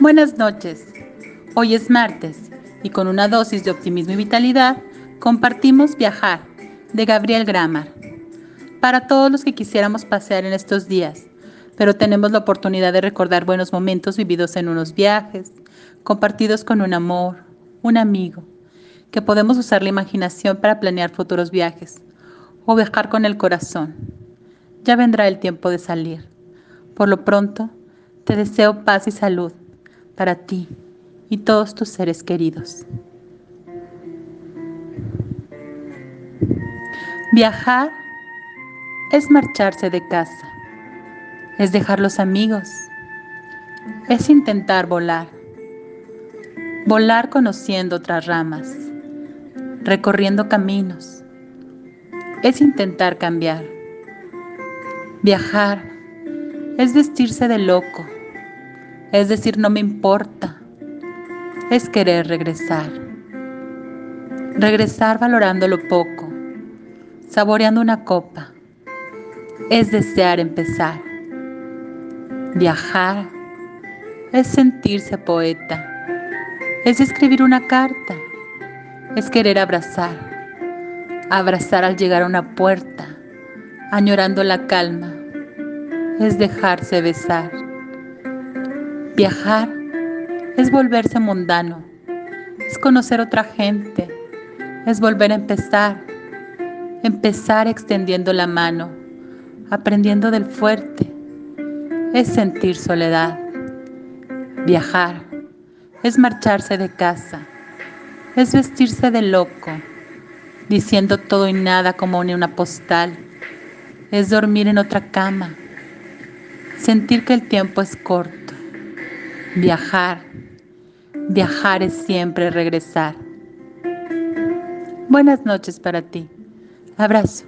Buenas noches. Hoy es martes y con una dosis de optimismo y vitalidad compartimos Viajar de Gabriel Gramar. Para todos los que quisiéramos pasear en estos días, pero tenemos la oportunidad de recordar buenos momentos vividos en unos viajes, compartidos con un amor, un amigo, que podemos usar la imaginación para planear futuros viajes o viajar con el corazón. Ya vendrá el tiempo de salir. Por lo pronto, te deseo paz y salud para ti y todos tus seres queridos. Viajar es marcharse de casa, es dejar los amigos, es intentar volar, volar conociendo otras ramas, recorriendo caminos, es intentar cambiar. Viajar es vestirse de loco es decir, no me importa, es querer regresar. Regresar valorando lo poco, saboreando una copa, es desear empezar. Viajar. Es sentirse poeta, es escribir una carta, es querer abrazar, abrazar al llegar a una puerta, añorando la calma, es dejarse besar. Viajar es volverse mundano, es conocer otra gente, es volver a empezar, empezar extendiendo la mano, aprendiendo del fuerte, es sentir soledad. Viajar es marcharse de casa, es vestirse de loco, diciendo todo y nada como una postal, es dormir en otra cama, sentir que el tiempo es corto Viajar. Viajar es siempre regresar. Buenas noches para ti. Abrazo.